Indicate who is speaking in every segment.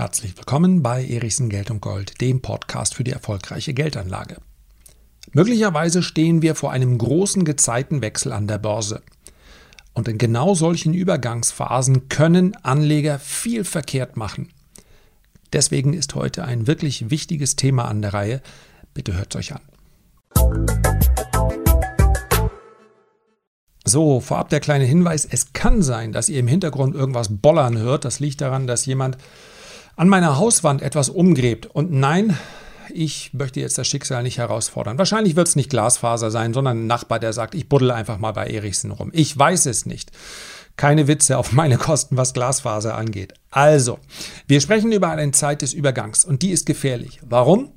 Speaker 1: Herzlich willkommen bei Erichsen Geld und Gold, dem Podcast für die erfolgreiche Geldanlage. Möglicherweise stehen wir vor einem großen Gezeitenwechsel an der Börse. Und in genau solchen Übergangsphasen können Anleger viel verkehrt machen. Deswegen ist heute ein wirklich wichtiges Thema an der Reihe. Bitte hört es euch an. So, vorab der kleine Hinweis, es kann sein, dass ihr im Hintergrund irgendwas bollern hört. Das liegt daran, dass jemand an meiner Hauswand etwas umgräbt. Und nein, ich möchte jetzt das Schicksal nicht herausfordern. Wahrscheinlich wird es nicht Glasfaser sein, sondern ein Nachbar, der sagt, ich buddel einfach mal bei Erichsen rum. Ich weiß es nicht. Keine Witze auf meine Kosten, was Glasfaser angeht. Also, wir sprechen über eine Zeit des Übergangs und die ist gefährlich. Warum?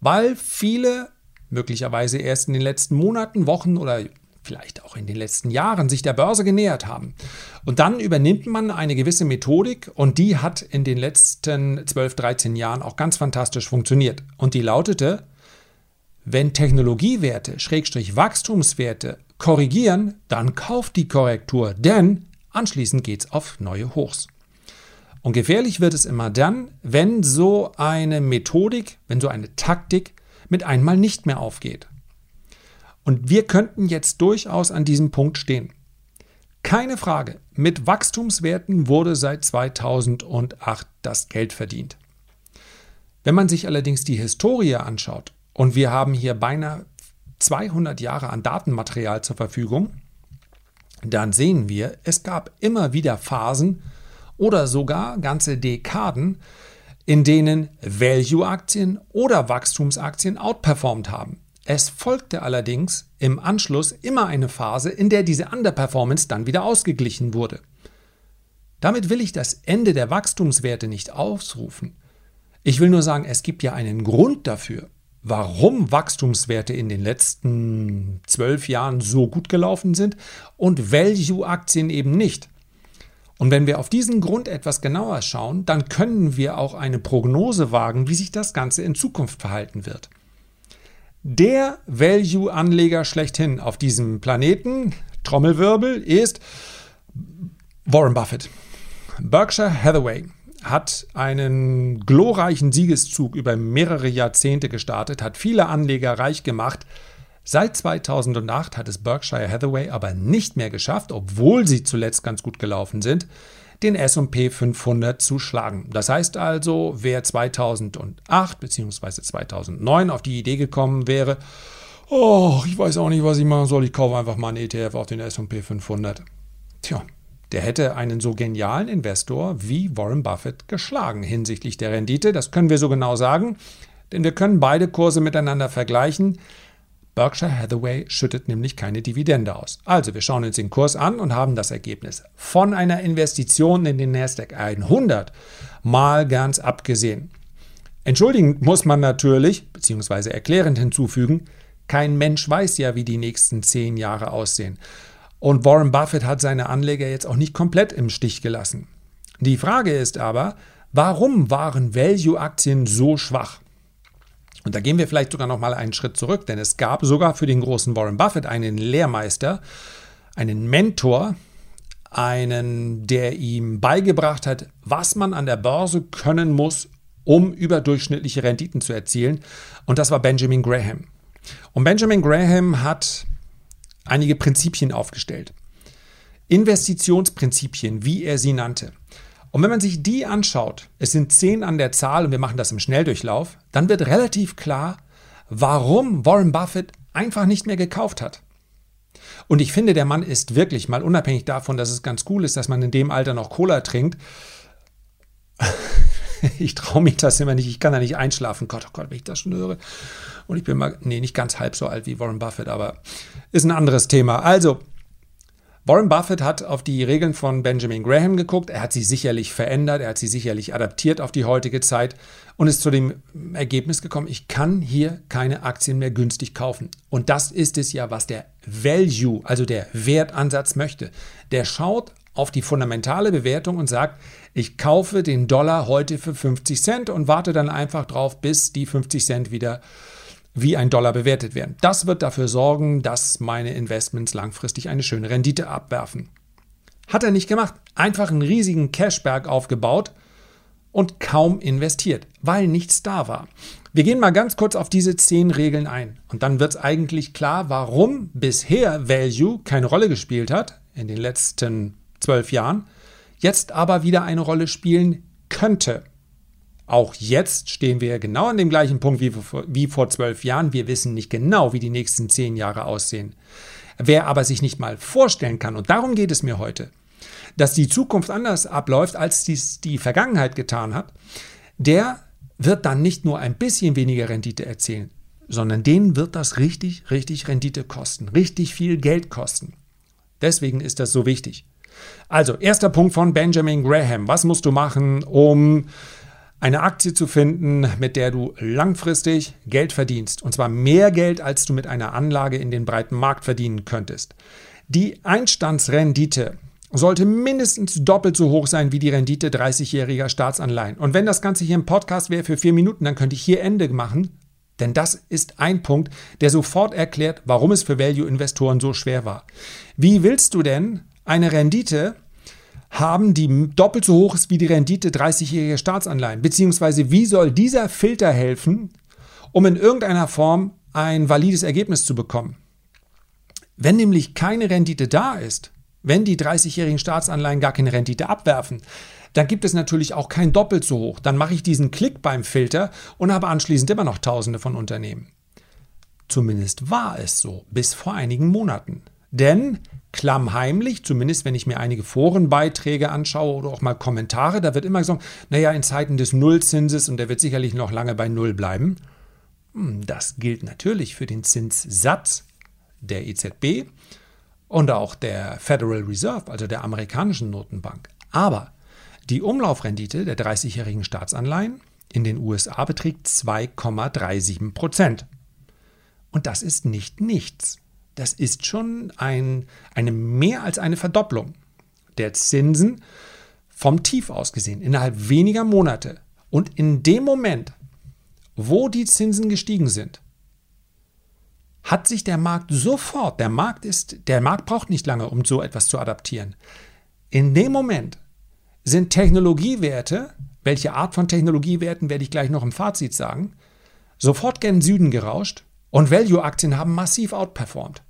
Speaker 1: Weil viele möglicherweise erst in den letzten Monaten, Wochen oder vielleicht auch in den letzten Jahren sich der Börse genähert haben. Und dann übernimmt man eine gewisse Methodik und die hat in den letzten 12, 13 Jahren auch ganz fantastisch funktioniert. Und die lautete, wenn Technologiewerte, Schrägstrich Wachstumswerte korrigieren, dann kauft die Korrektur, denn anschließend geht es auf neue Hochs. Und gefährlich wird es immer dann, wenn so eine Methodik, wenn so eine Taktik mit einmal nicht mehr aufgeht. Und wir könnten jetzt durchaus an diesem Punkt stehen. Keine Frage, mit Wachstumswerten wurde seit 2008 das Geld verdient. Wenn man sich allerdings die Historie anschaut, und wir haben hier beinahe 200 Jahre an Datenmaterial zur Verfügung, dann sehen wir, es gab immer wieder Phasen oder sogar ganze Dekaden, in denen Value-Aktien oder Wachstumsaktien outperformed haben. Es folgte allerdings im Anschluss immer eine Phase, in der diese Underperformance dann wieder ausgeglichen wurde. Damit will ich das Ende der Wachstumswerte nicht ausrufen. Ich will nur sagen, es gibt ja einen Grund dafür, warum Wachstumswerte in den letzten zwölf Jahren so gut gelaufen sind und Value-Aktien eben nicht. Und wenn wir auf diesen Grund etwas genauer schauen, dann können wir auch eine Prognose wagen, wie sich das Ganze in Zukunft verhalten wird. Der Value-Anleger schlechthin auf diesem Planeten, Trommelwirbel, ist Warren Buffett. Berkshire Hathaway hat einen glorreichen Siegeszug über mehrere Jahrzehnte gestartet, hat viele Anleger reich gemacht. Seit 2008 hat es Berkshire Hathaway aber nicht mehr geschafft, obwohl sie zuletzt ganz gut gelaufen sind, den SP 500 zu schlagen. Das heißt also, wer 2008 bzw. 2009 auf die Idee gekommen wäre, oh, ich weiß auch nicht, was ich machen soll, ich kaufe einfach mal einen ETF auf den SP 500. Tja, der hätte einen so genialen Investor wie Warren Buffett geschlagen hinsichtlich der Rendite. Das können wir so genau sagen, denn wir können beide Kurse miteinander vergleichen. Berkshire Hathaway schüttet nämlich keine Dividende aus. Also wir schauen uns den Kurs an und haben das Ergebnis. Von einer Investition in den Nasdaq 100 mal ganz abgesehen. Entschuldigend muss man natürlich, beziehungsweise erklärend hinzufügen, kein Mensch weiß ja, wie die nächsten zehn Jahre aussehen. Und Warren Buffett hat seine Anleger jetzt auch nicht komplett im Stich gelassen. Die Frage ist aber, warum waren Value-Aktien so schwach? Und da gehen wir vielleicht sogar noch mal einen Schritt zurück, denn es gab sogar für den großen Warren Buffett einen Lehrmeister, einen Mentor, einen, der ihm beigebracht hat, was man an der Börse können muss, um überdurchschnittliche Renditen zu erzielen. Und das war Benjamin Graham. Und Benjamin Graham hat einige Prinzipien aufgestellt. Investitionsprinzipien, wie er sie nannte. Und wenn man sich die anschaut, es sind zehn an der Zahl und wir machen das im Schnelldurchlauf, dann wird relativ klar, warum Warren Buffett einfach nicht mehr gekauft hat. Und ich finde, der Mann ist wirklich mal unabhängig davon, dass es ganz cool ist, dass man in dem Alter noch Cola trinkt. ich traue mich das immer nicht, ich kann da nicht einschlafen. Gott, oh Gott, wenn ich das schon höre. Und ich bin mal, nee, nicht ganz halb so alt wie Warren Buffett, aber ist ein anderes Thema. Also, Warren Buffett hat auf die Regeln von Benjamin Graham geguckt. Er hat sie sicherlich verändert, er hat sie sicherlich adaptiert auf die heutige Zeit und ist zu dem Ergebnis gekommen, ich kann hier keine Aktien mehr günstig kaufen. Und das ist es ja, was der Value, also der Wertansatz möchte. Der schaut auf die fundamentale Bewertung und sagt, ich kaufe den Dollar heute für 50 Cent und warte dann einfach drauf, bis die 50 Cent wieder wie ein Dollar bewertet werden. Das wird dafür sorgen, dass meine Investments langfristig eine schöne Rendite abwerfen. Hat er nicht gemacht. Einfach einen riesigen Cashberg aufgebaut und kaum investiert, weil nichts da war. Wir gehen mal ganz kurz auf diese zehn Regeln ein und dann wird es eigentlich klar, warum bisher Value keine Rolle gespielt hat in den letzten zwölf Jahren, jetzt aber wieder eine Rolle spielen könnte. Auch jetzt stehen wir genau an dem gleichen Punkt wie, wie vor zwölf Jahren. Wir wissen nicht genau, wie die nächsten zehn Jahre aussehen. Wer aber sich nicht mal vorstellen kann, und darum geht es mir heute, dass die Zukunft anders abläuft, als dies die Vergangenheit getan hat, der wird dann nicht nur ein bisschen weniger Rendite erzielen, sondern denen wird das richtig, richtig Rendite kosten, richtig viel Geld kosten. Deswegen ist das so wichtig. Also, erster Punkt von Benjamin Graham. Was musst du machen, um eine Aktie zu finden, mit der du langfristig Geld verdienst. Und zwar mehr Geld, als du mit einer Anlage in den breiten Markt verdienen könntest. Die Einstandsrendite sollte mindestens doppelt so hoch sein wie die Rendite 30-jähriger Staatsanleihen. Und wenn das Ganze hier im Podcast wäre für vier Minuten, dann könnte ich hier Ende machen. Denn das ist ein Punkt, der sofort erklärt, warum es für Value-Investoren so schwer war. Wie willst du denn eine Rendite haben, die doppelt so hoch ist wie die Rendite 30-jähriger Staatsanleihen? Beziehungsweise wie soll dieser Filter helfen, um in irgendeiner Form ein valides Ergebnis zu bekommen? Wenn nämlich keine Rendite da ist, wenn die 30-jährigen Staatsanleihen gar keine Rendite abwerfen, dann gibt es natürlich auch kein doppelt so hoch. Dann mache ich diesen Klick beim Filter und habe anschließend immer noch Tausende von Unternehmen. Zumindest war es so bis vor einigen Monaten. Denn klammheimlich, zumindest wenn ich mir einige Forenbeiträge anschaue oder auch mal Kommentare, da wird immer gesagt, naja, in Zeiten des Nullzinses und der wird sicherlich noch lange bei Null bleiben. Hm, das gilt natürlich für den Zinssatz der EZB und auch der Federal Reserve, also der amerikanischen Notenbank. Aber die Umlaufrendite der 30-jährigen Staatsanleihen in den USA beträgt 2,37 Prozent. Und das ist nicht nichts das ist schon ein, eine mehr als eine Verdopplung der Zinsen vom Tief aus gesehen, innerhalb weniger Monate. Und in dem Moment, wo die Zinsen gestiegen sind, hat sich der Markt sofort, der Markt ist, der Markt braucht nicht lange, um so etwas zu adaptieren. In dem Moment sind Technologiewerte, welche Art von Technologiewerten werde ich gleich noch im Fazit sagen, sofort gen Süden gerauscht und Value-Aktien haben massiv outperformed.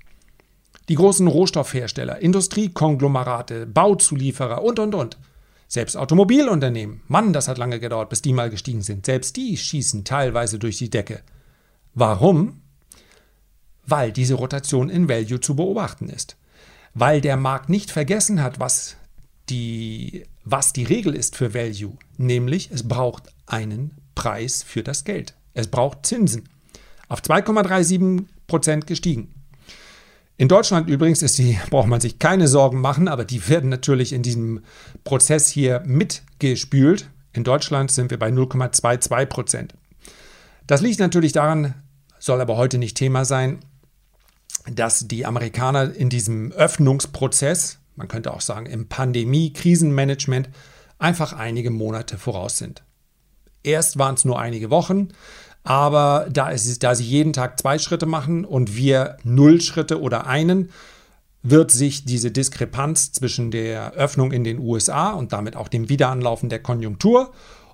Speaker 1: Die großen Rohstoffhersteller, Industriekonglomerate, Bauzulieferer und, und, und. Selbst Automobilunternehmen. Mann, das hat lange gedauert, bis die mal gestiegen sind. Selbst die schießen teilweise durch die Decke. Warum? Weil diese Rotation in Value zu beobachten ist. Weil der Markt nicht vergessen hat, was die, was die Regel ist für Value. Nämlich, es braucht einen Preis für das Geld. Es braucht Zinsen auf 2,37 Prozent gestiegen. In Deutschland übrigens ist die, braucht man sich keine Sorgen machen, aber die werden natürlich in diesem Prozess hier mitgespült. In Deutschland sind wir bei 0,22 Prozent. Das liegt natürlich daran, soll aber heute nicht Thema sein, dass die Amerikaner in diesem Öffnungsprozess, man könnte auch sagen im Pandemie-Krisenmanagement, einfach einige Monate voraus sind. Erst waren es nur einige Wochen, aber da, ist, da sie jeden Tag zwei Schritte machen und wir null Schritte oder einen, wird sich diese Diskrepanz zwischen der Öffnung in den USA und damit auch dem Wiederanlaufen der Konjunktur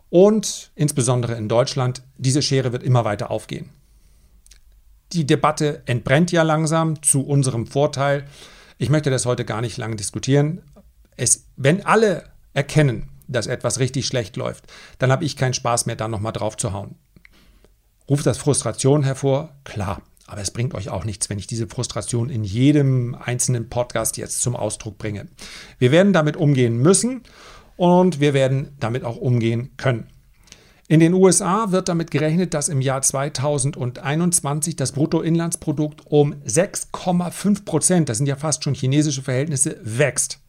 Speaker 1: und insbesondere in Deutschland, diese Schere wird immer weiter aufgehen. Die Debatte entbrennt ja langsam zu unserem Vorteil. Ich möchte das heute gar nicht lange diskutieren. Es, wenn alle erkennen, dass etwas richtig schlecht läuft, dann habe ich keinen Spaß mehr, da nochmal drauf zu hauen. Ruft das Frustration hervor? Klar. Aber es bringt euch auch nichts, wenn ich diese Frustration in jedem einzelnen Podcast jetzt zum Ausdruck bringe. Wir werden damit umgehen müssen und wir werden damit auch umgehen können. In den USA wird damit gerechnet, dass im Jahr 2021 das Bruttoinlandsprodukt um 6,5 Prozent, das sind ja fast schon chinesische Verhältnisse, wächst.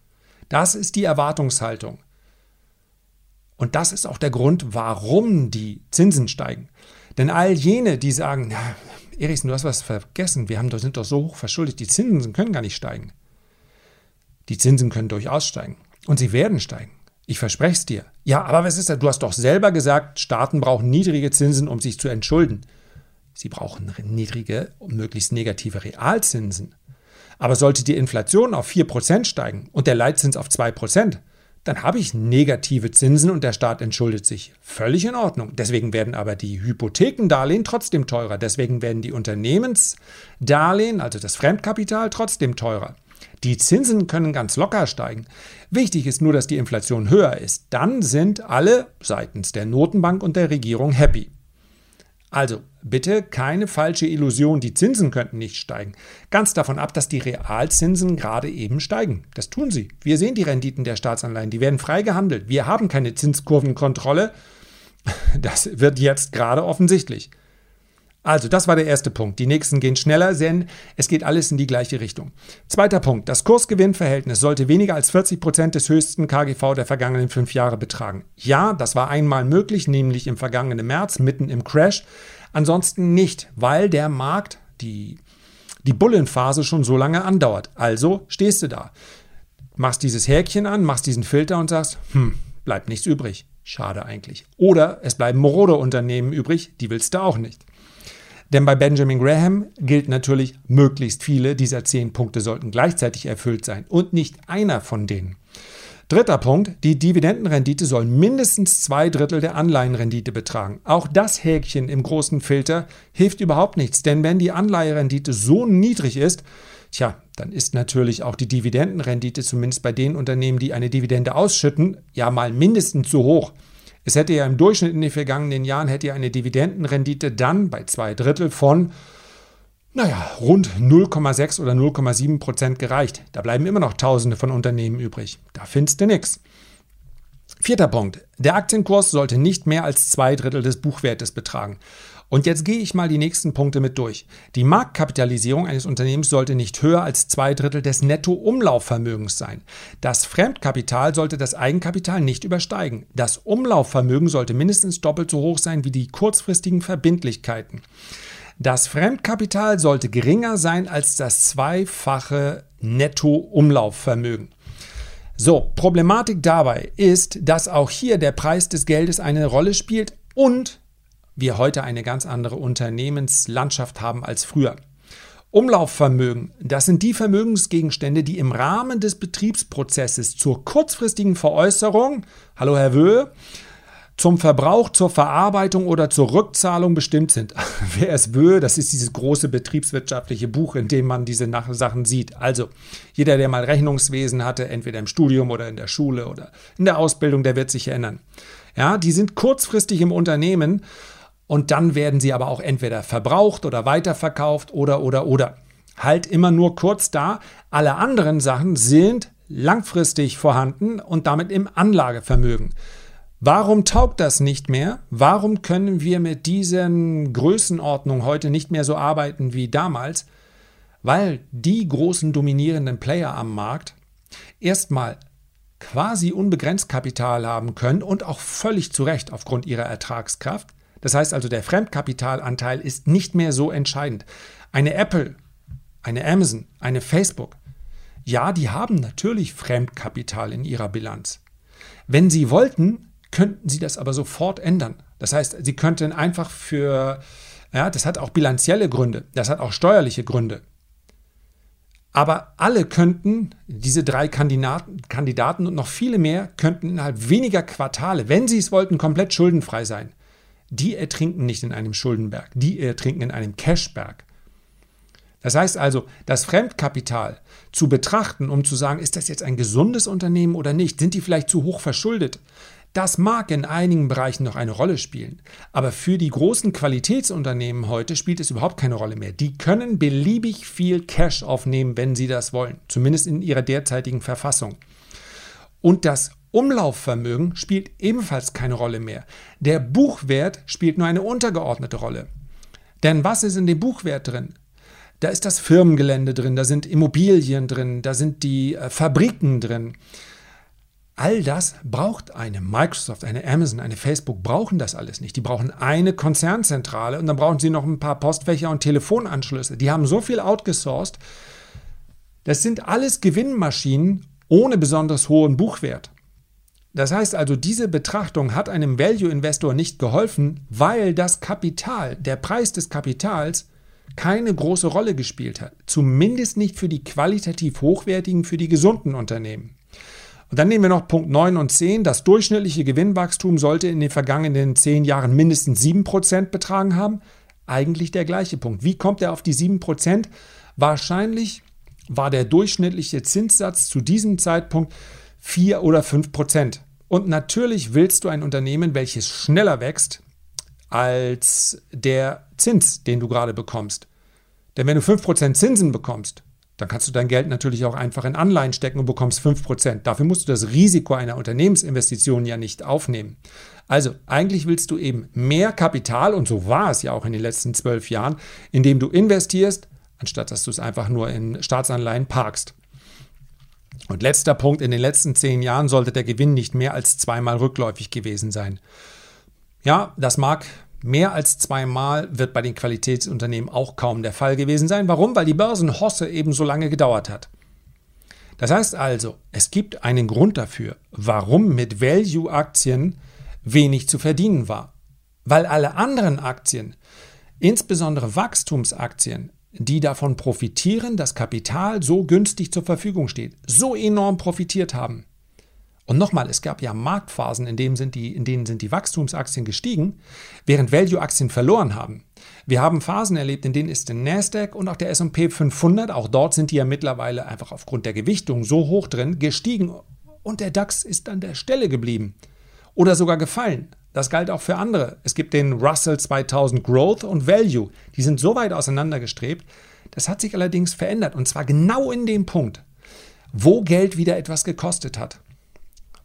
Speaker 1: Das ist die Erwartungshaltung. Und das ist auch der Grund, warum die Zinsen steigen. Denn all jene, die sagen, na, Erichsen, du hast was vergessen, wir haben, sind doch so hoch verschuldet, die Zinsen können gar nicht steigen. Die Zinsen können durchaus steigen. Und sie werden steigen. Ich verspreche es dir. Ja, aber was ist das? Du hast doch selber gesagt, Staaten brauchen niedrige Zinsen, um sich zu entschulden. Sie brauchen niedrige, möglichst negative Realzinsen. Aber sollte die Inflation auf 4% steigen und der Leitzins auf 2%, dann habe ich negative Zinsen und der Staat entschuldet sich. Völlig in Ordnung. Deswegen werden aber die Hypothekendarlehen trotzdem teurer. Deswegen werden die Unternehmensdarlehen, also das Fremdkapital, trotzdem teurer. Die Zinsen können ganz locker steigen. Wichtig ist nur, dass die Inflation höher ist. Dann sind alle seitens der Notenbank und der Regierung happy. Also bitte keine falsche Illusion, die Zinsen könnten nicht steigen. Ganz davon ab, dass die Realzinsen gerade eben steigen. Das tun sie. Wir sehen die Renditen der Staatsanleihen, die werden frei gehandelt. Wir haben keine Zinskurvenkontrolle. Das wird jetzt gerade offensichtlich. Also, das war der erste Punkt. Die nächsten gehen schneller, denn es geht alles in die gleiche Richtung. Zweiter Punkt. Das Kursgewinnverhältnis sollte weniger als 40 Prozent des höchsten KGV der vergangenen fünf Jahre betragen. Ja, das war einmal möglich, nämlich im vergangenen März, mitten im Crash. Ansonsten nicht, weil der Markt, die, die Bullenphase schon so lange andauert. Also stehst du da, machst dieses Häkchen an, machst diesen Filter und sagst, hm, bleibt nichts übrig. Schade eigentlich. Oder es bleiben morode Unternehmen übrig, die willst du auch nicht. Denn bei Benjamin Graham gilt natürlich, möglichst viele dieser zehn Punkte sollten gleichzeitig erfüllt sein und nicht einer von denen. Dritter Punkt, die Dividendenrendite soll mindestens zwei Drittel der Anleihenrendite betragen. Auch das Häkchen im großen Filter hilft überhaupt nichts, denn wenn die Anleiherendite so niedrig ist, tja, dann ist natürlich auch die Dividendenrendite, zumindest bei den Unternehmen, die eine Dividende ausschütten, ja mal mindestens so hoch. Es hätte ja im Durchschnitt in den vergangenen Jahren hätte ja eine Dividendenrendite dann bei zwei Drittel von, naja, rund 0,6 oder 0,7 Prozent gereicht. Da bleiben immer noch Tausende von Unternehmen übrig. Da findest du nichts. Vierter Punkt. Der Aktienkurs sollte nicht mehr als zwei Drittel des Buchwertes betragen. Und jetzt gehe ich mal die nächsten Punkte mit durch. Die Marktkapitalisierung eines Unternehmens sollte nicht höher als zwei Drittel des Nettoumlaufvermögens sein. Das Fremdkapital sollte das Eigenkapital nicht übersteigen. Das Umlaufvermögen sollte mindestens doppelt so hoch sein wie die kurzfristigen Verbindlichkeiten. Das Fremdkapital sollte geringer sein als das zweifache Nettoumlaufvermögen. So, Problematik dabei ist, dass auch hier der Preis des Geldes eine Rolle spielt und wir heute eine ganz andere Unternehmenslandschaft haben als früher. Umlaufvermögen, das sind die Vermögensgegenstände, die im Rahmen des Betriebsprozesses zur kurzfristigen Veräußerung, hallo Herr Wöhe, zum Verbrauch, zur Verarbeitung oder zur Rückzahlung bestimmt sind. Wer ist Wöhe? Das ist dieses große betriebswirtschaftliche Buch, in dem man diese Sachen sieht. Also jeder, der mal Rechnungswesen hatte, entweder im Studium oder in der Schule oder in der Ausbildung, der wird sich erinnern. Ja, die sind kurzfristig im Unternehmen und dann werden sie aber auch entweder verbraucht oder weiterverkauft oder oder oder. Halt immer nur kurz da. Alle anderen Sachen sind langfristig vorhanden und damit im Anlagevermögen. Warum taugt das nicht mehr? Warum können wir mit diesen Größenordnungen heute nicht mehr so arbeiten wie damals? Weil die großen dominierenden Player am Markt erstmal quasi unbegrenzt Kapital haben können und auch völlig zu Recht aufgrund ihrer Ertragskraft. Das heißt also, der Fremdkapitalanteil ist nicht mehr so entscheidend. Eine Apple, eine Amazon, eine Facebook, ja, die haben natürlich Fremdkapital in ihrer Bilanz. Wenn sie wollten, könnten sie das aber sofort ändern. Das heißt, sie könnten einfach für, ja, das hat auch bilanzielle Gründe, das hat auch steuerliche Gründe. Aber alle könnten, diese drei Kandidaten, Kandidaten und noch viele mehr, könnten innerhalb weniger Quartale, wenn sie es wollten, komplett schuldenfrei sein die ertrinken nicht in einem Schuldenberg, die ertrinken in einem Cashberg. Das heißt also, das Fremdkapital zu betrachten, um zu sagen, ist das jetzt ein gesundes Unternehmen oder nicht, sind die vielleicht zu hoch verschuldet, das mag in einigen Bereichen noch eine Rolle spielen, aber für die großen Qualitätsunternehmen heute spielt es überhaupt keine Rolle mehr. Die können beliebig viel Cash aufnehmen, wenn sie das wollen, zumindest in ihrer derzeitigen Verfassung. Und das Umlaufvermögen spielt ebenfalls keine Rolle mehr. Der Buchwert spielt nur eine untergeordnete Rolle. Denn was ist in dem Buchwert drin? Da ist das Firmengelände drin, da sind Immobilien drin, da sind die äh, Fabriken drin. All das braucht eine Microsoft, eine Amazon, eine Facebook, brauchen das alles nicht. Die brauchen eine Konzernzentrale und dann brauchen sie noch ein paar Postfächer und Telefonanschlüsse. Die haben so viel outgesourced. Das sind alles Gewinnmaschinen ohne besonders hohen Buchwert. Das heißt also, diese Betrachtung hat einem Value-Investor nicht geholfen, weil das Kapital, der Preis des Kapitals, keine große Rolle gespielt hat. Zumindest nicht für die qualitativ hochwertigen, für die gesunden Unternehmen. Und dann nehmen wir noch Punkt 9 und 10. Das durchschnittliche Gewinnwachstum sollte in den vergangenen 10 Jahren mindestens 7% betragen haben. Eigentlich der gleiche Punkt. Wie kommt er auf die 7%? Wahrscheinlich war der durchschnittliche Zinssatz zu diesem Zeitpunkt 4 oder 5%. Und natürlich willst du ein Unternehmen, welches schneller wächst als der Zins, den du gerade bekommst. Denn wenn du 5% Zinsen bekommst, dann kannst du dein Geld natürlich auch einfach in Anleihen stecken und bekommst 5%. Dafür musst du das Risiko einer Unternehmensinvestition ja nicht aufnehmen. Also eigentlich willst du eben mehr Kapital, und so war es ja auch in den letzten zwölf Jahren, indem du investierst, anstatt dass du es einfach nur in Staatsanleihen parkst. Und letzter Punkt, in den letzten zehn Jahren sollte der Gewinn nicht mehr als zweimal rückläufig gewesen sein. Ja, das mag Mehr als zweimal wird bei den Qualitätsunternehmen auch kaum der Fall gewesen sein. Warum? Weil die Börsenhosse eben so lange gedauert hat. Das heißt also, es gibt einen Grund dafür, warum mit Value-Aktien wenig zu verdienen war. Weil alle anderen Aktien, insbesondere Wachstumsaktien, die davon profitieren, dass Kapital so günstig zur Verfügung steht, so enorm profitiert haben. Und nochmal, es gab ja Marktphasen, in denen, sind die, in denen sind die Wachstumsaktien gestiegen, während Value-Aktien verloren haben. Wir haben Phasen erlebt, in denen ist der Nasdaq und auch der S&P 500, auch dort sind die ja mittlerweile einfach aufgrund der Gewichtung so hoch drin, gestiegen und der DAX ist an der Stelle geblieben oder sogar gefallen. Das galt auch für andere. Es gibt den Russell 2000 Growth und Value. Die sind so weit auseinandergestrebt. Das hat sich allerdings verändert und zwar genau in dem Punkt, wo Geld wieder etwas gekostet hat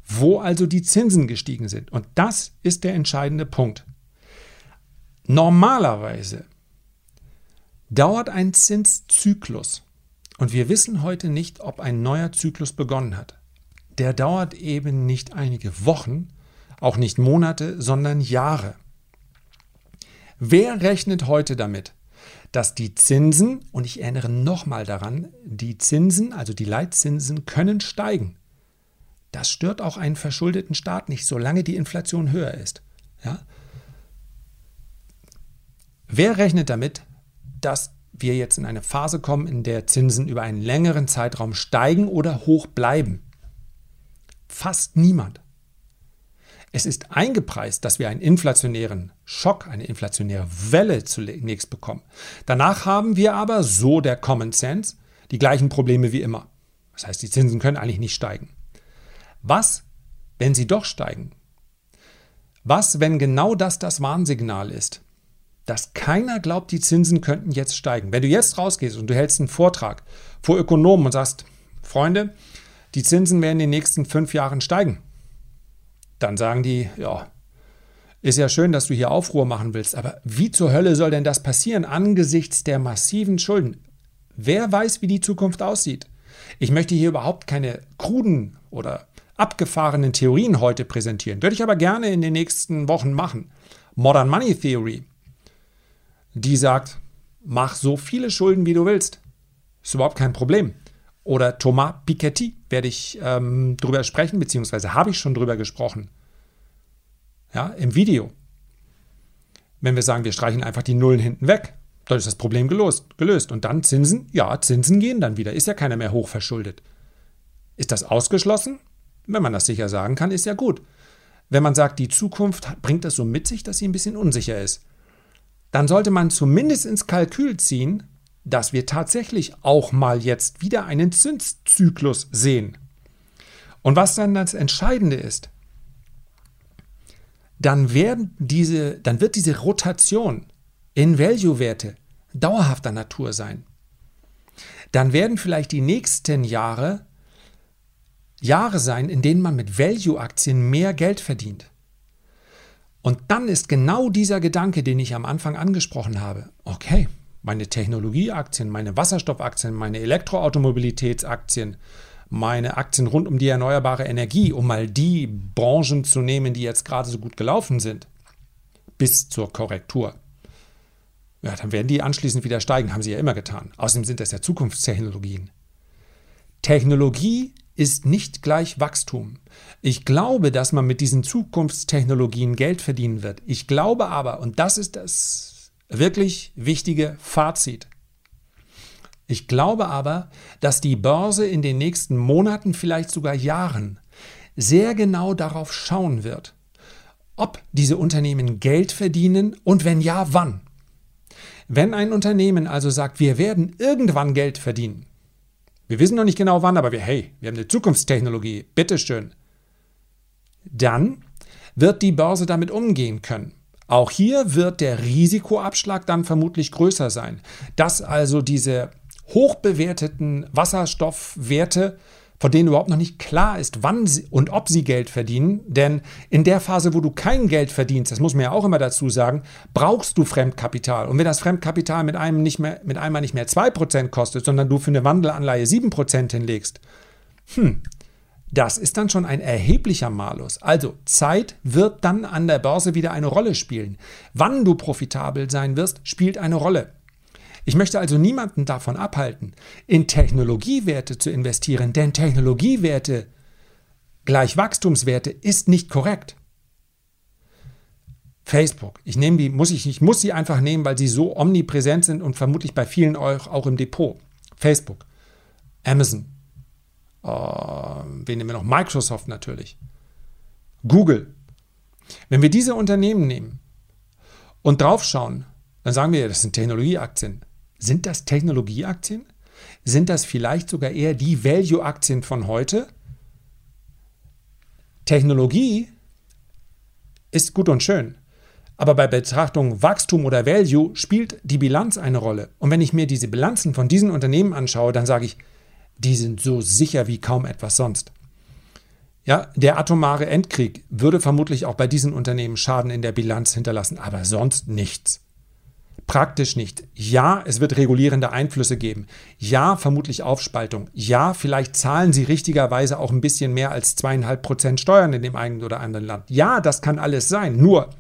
Speaker 1: wo also die Zinsen gestiegen sind. Und das ist der entscheidende Punkt. Normalerweise dauert ein Zinszyklus, und wir wissen heute nicht, ob ein neuer Zyklus begonnen hat. Der dauert eben nicht einige Wochen, auch nicht Monate, sondern Jahre. Wer rechnet heute damit, dass die Zinsen, und ich erinnere nochmal daran, die Zinsen, also die Leitzinsen, können steigen. Das stört auch einen verschuldeten Staat nicht, solange die Inflation höher ist. Ja? Wer rechnet damit, dass wir jetzt in eine Phase kommen, in der Zinsen über einen längeren Zeitraum steigen oder hoch bleiben? Fast niemand. Es ist eingepreist, dass wir einen inflationären Schock, eine inflationäre Welle zunächst bekommen. Danach haben wir aber, so der Common Sense, die gleichen Probleme wie immer. Das heißt, die Zinsen können eigentlich nicht steigen. Was, wenn sie doch steigen? Was, wenn genau das das Warnsignal ist? Dass keiner glaubt, die Zinsen könnten jetzt steigen. Wenn du jetzt rausgehst und du hältst einen Vortrag vor Ökonomen und sagst, Freunde, die Zinsen werden in den nächsten fünf Jahren steigen, dann sagen die, ja, ist ja schön, dass du hier Aufruhr machen willst, aber wie zur Hölle soll denn das passieren angesichts der massiven Schulden? Wer weiß, wie die Zukunft aussieht? Ich möchte hier überhaupt keine kruden oder abgefahrenen Theorien heute präsentieren. Würde ich aber gerne in den nächsten Wochen machen. Modern Money Theory, die sagt, mach so viele Schulden, wie du willst. Ist überhaupt kein Problem. Oder Thomas Piketty werde ich ähm, drüber sprechen, beziehungsweise habe ich schon drüber gesprochen. Ja, im Video. Wenn wir sagen, wir streichen einfach die Nullen hinten weg, dann ist das Problem gelöst. gelöst. Und dann Zinsen? Ja, Zinsen gehen dann wieder. Ist ja keiner mehr hochverschuldet. Ist das ausgeschlossen? Wenn man das sicher sagen kann, ist ja gut. Wenn man sagt, die Zukunft bringt das so mit sich, dass sie ein bisschen unsicher ist, dann sollte man zumindest ins Kalkül ziehen, dass wir tatsächlich auch mal jetzt wieder einen Zinszyklus sehen. Und was dann das Entscheidende ist, dann, werden diese, dann wird diese Rotation in Value-Werte dauerhafter Natur sein. Dann werden vielleicht die nächsten Jahre Jahre sein, in denen man mit Value-Aktien mehr Geld verdient. Und dann ist genau dieser Gedanke, den ich am Anfang angesprochen habe, okay, meine Technologieaktien, meine Wasserstoffaktien, meine Elektroautomobilitätsaktien, meine Aktien rund um die erneuerbare Energie, um mal die Branchen zu nehmen, die jetzt gerade so gut gelaufen sind, bis zur Korrektur. Ja, dann werden die anschließend wieder steigen, haben sie ja immer getan. Außerdem sind das ja Zukunftstechnologien. Technologie ist nicht gleich Wachstum. Ich glaube, dass man mit diesen Zukunftstechnologien Geld verdienen wird. Ich glaube aber, und das ist das wirklich wichtige Fazit, ich glaube aber, dass die Börse in den nächsten Monaten, vielleicht sogar Jahren, sehr genau darauf schauen wird, ob diese Unternehmen Geld verdienen und wenn ja, wann. Wenn ein Unternehmen also sagt, wir werden irgendwann Geld verdienen, wir wissen noch nicht genau wann, aber wir, hey, wir haben eine Zukunftstechnologie, bitteschön, dann wird die Börse damit umgehen können. Auch hier wird der Risikoabschlag dann vermutlich größer sein, dass also diese hochbewerteten Wasserstoffwerte von denen überhaupt noch nicht klar ist, wann und ob sie Geld verdienen. Denn in der Phase, wo du kein Geld verdienst, das muss man ja auch immer dazu sagen, brauchst du Fremdkapital. Und wenn das Fremdkapital mit einem nicht mehr, mit einmal nicht mehr 2% kostet, sondern du für eine Wandelanleihe 7% hinlegst, hm, das ist dann schon ein erheblicher Malus. Also Zeit wird dann an der Börse wieder eine Rolle spielen. Wann du profitabel sein wirst, spielt eine Rolle. Ich möchte also niemanden davon abhalten, in Technologiewerte zu investieren, denn Technologiewerte gleich Wachstumswerte ist nicht korrekt. Facebook, ich nehme die, muss ich, ich muss sie einfach nehmen, weil sie so omnipräsent sind und vermutlich bei vielen auch, auch im Depot. Facebook, Amazon, äh, wen nehmen wir noch? Microsoft natürlich, Google. Wenn wir diese Unternehmen nehmen und draufschauen, dann sagen wir, das sind Technologieaktien. Sind das Technologieaktien? Sind das vielleicht sogar eher die Value-Aktien von heute? Technologie ist gut und schön. Aber bei Betrachtung Wachstum oder Value spielt die Bilanz eine Rolle. Und wenn ich mir diese Bilanzen von diesen Unternehmen anschaue, dann sage ich, die sind so sicher wie kaum etwas sonst. Ja, der atomare Endkrieg würde vermutlich auch bei diesen Unternehmen Schaden in der Bilanz hinterlassen, aber sonst nichts. Praktisch nicht. Ja, es wird regulierende Einflüsse geben. Ja, vermutlich Aufspaltung. Ja, vielleicht zahlen sie richtigerweise auch ein bisschen mehr als zweieinhalb Prozent Steuern in dem einen oder anderen Land. Ja, das kann alles sein. Nur,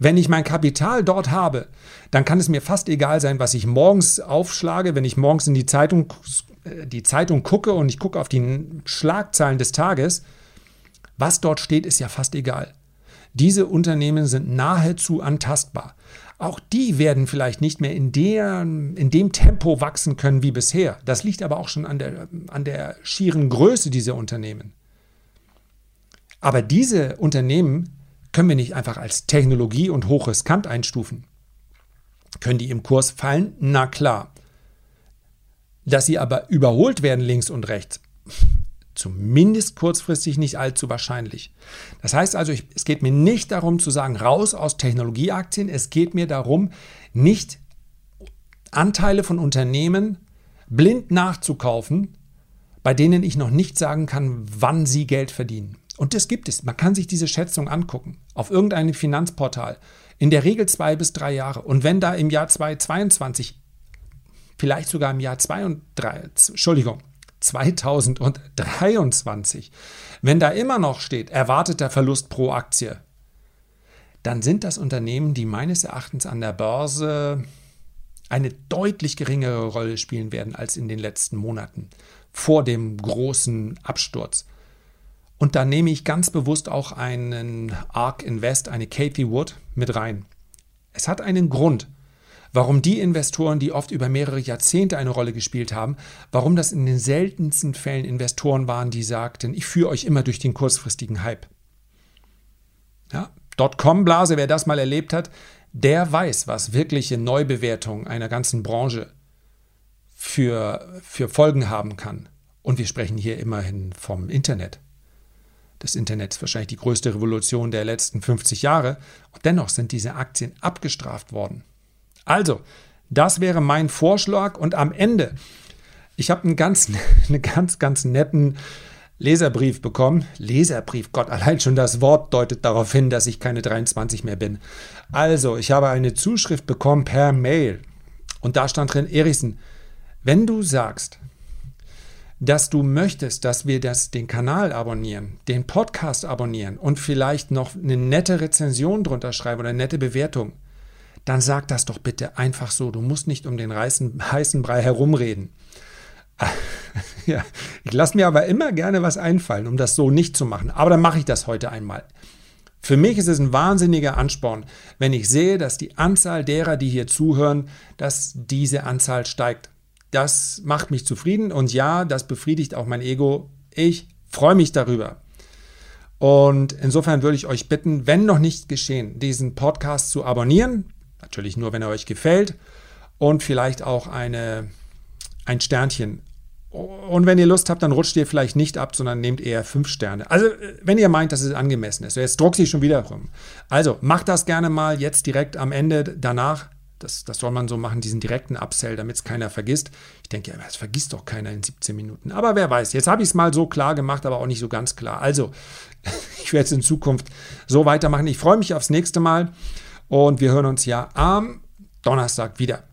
Speaker 1: wenn ich mein Kapital dort habe, dann kann es mir fast egal sein, was ich morgens aufschlage, wenn ich morgens in die Zeitung, äh, die Zeitung gucke und ich gucke auf die Schlagzeilen des Tages. Was dort steht, ist ja fast egal. Diese Unternehmen sind nahezu antastbar. Auch die werden vielleicht nicht mehr in, der, in dem Tempo wachsen können wie bisher. Das liegt aber auch schon an der, an der schieren Größe dieser Unternehmen. Aber diese Unternehmen können wir nicht einfach als Technologie und hochriskant einstufen. Können die im Kurs fallen? Na klar. Dass sie aber überholt werden links und rechts, zumindest kurzfristig nicht allzu wahrscheinlich. Das heißt also, ich, es geht mir nicht darum zu sagen, raus aus Technologieaktien. Es geht mir darum, nicht Anteile von Unternehmen blind nachzukaufen, bei denen ich noch nicht sagen kann, wann sie Geld verdienen. Und das gibt es. Man kann sich diese Schätzung angucken auf irgendeinem Finanzportal. In der Regel zwei bis drei Jahre. Und wenn da im Jahr 2022, vielleicht sogar im Jahr 2023, Entschuldigung, 2023, wenn da immer noch steht, erwarteter Verlust pro Aktie, dann sind das Unternehmen, die meines Erachtens an der Börse eine deutlich geringere Rolle spielen werden als in den letzten Monaten vor dem großen Absturz. Und da nehme ich ganz bewusst auch einen ARK Invest, eine Kathy Wood mit rein. Es hat einen Grund, warum die Investoren, die oft über mehrere Jahrzehnte eine Rolle gespielt haben, warum das in den seltensten Fällen Investoren waren, die sagten, ich führe euch immer durch den kurzfristigen Hype. Ja, Dotcom-Blase, wer das mal erlebt hat, der weiß, was wirkliche Neubewertung einer ganzen Branche für, für Folgen haben kann. Und wir sprechen hier immerhin vom Internet. Das Internet ist wahrscheinlich die größte Revolution der letzten 50 Jahre. Und dennoch sind diese Aktien abgestraft worden. Also, das wäre mein Vorschlag und am Ende, ich habe einen ganz, einen ganz, ganz netten Leserbrief bekommen. Leserbrief, Gott, allein schon das Wort deutet darauf hin, dass ich keine 23 mehr bin. Also, ich habe eine Zuschrift bekommen per Mail und da stand drin, Erichsen, wenn du sagst, dass du möchtest, dass wir das, den Kanal abonnieren, den Podcast abonnieren und vielleicht noch eine nette Rezension drunter schreiben oder eine nette Bewertung, dann sag das doch bitte einfach so. Du musst nicht um den heißen, heißen Brei herumreden. ja, ich lasse mir aber immer gerne was einfallen, um das so nicht zu machen. Aber dann mache ich das heute einmal. Für mich ist es ein wahnsinniger Ansporn, wenn ich sehe, dass die Anzahl derer, die hier zuhören, dass diese Anzahl steigt. Das macht mich zufrieden und ja, das befriedigt auch mein Ego. Ich freue mich darüber. Und insofern würde ich euch bitten, wenn noch nicht geschehen, diesen Podcast zu abonnieren. Natürlich nur, wenn er euch gefällt. Und vielleicht auch eine, ein Sternchen. Und wenn ihr Lust habt, dann rutscht ihr vielleicht nicht ab, sondern nehmt eher fünf Sterne. Also, wenn ihr meint, dass es angemessen ist. Jetzt druckt sich schon wieder rum. Also, macht das gerne mal jetzt direkt am Ende danach das, das soll man so machen, diesen direkten Upsell, damit es keiner vergisst. Ich denke, das vergisst doch keiner in 17 Minuten. Aber wer weiß, jetzt habe ich es mal so klar gemacht, aber auch nicht so ganz klar. Also, ich werde es in Zukunft so weitermachen. Ich freue mich aufs nächste Mal und wir hören uns ja am Donnerstag wieder.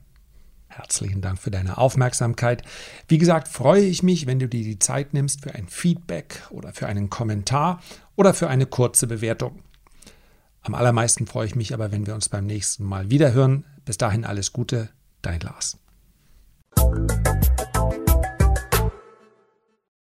Speaker 1: Herzlichen Dank für deine Aufmerksamkeit. Wie gesagt, freue ich mich, wenn du dir die Zeit nimmst für ein Feedback oder für einen Kommentar oder für eine kurze Bewertung. Am allermeisten freue ich mich aber, wenn wir uns beim nächsten Mal wieder hören. Bis dahin alles Gute, dein Lars.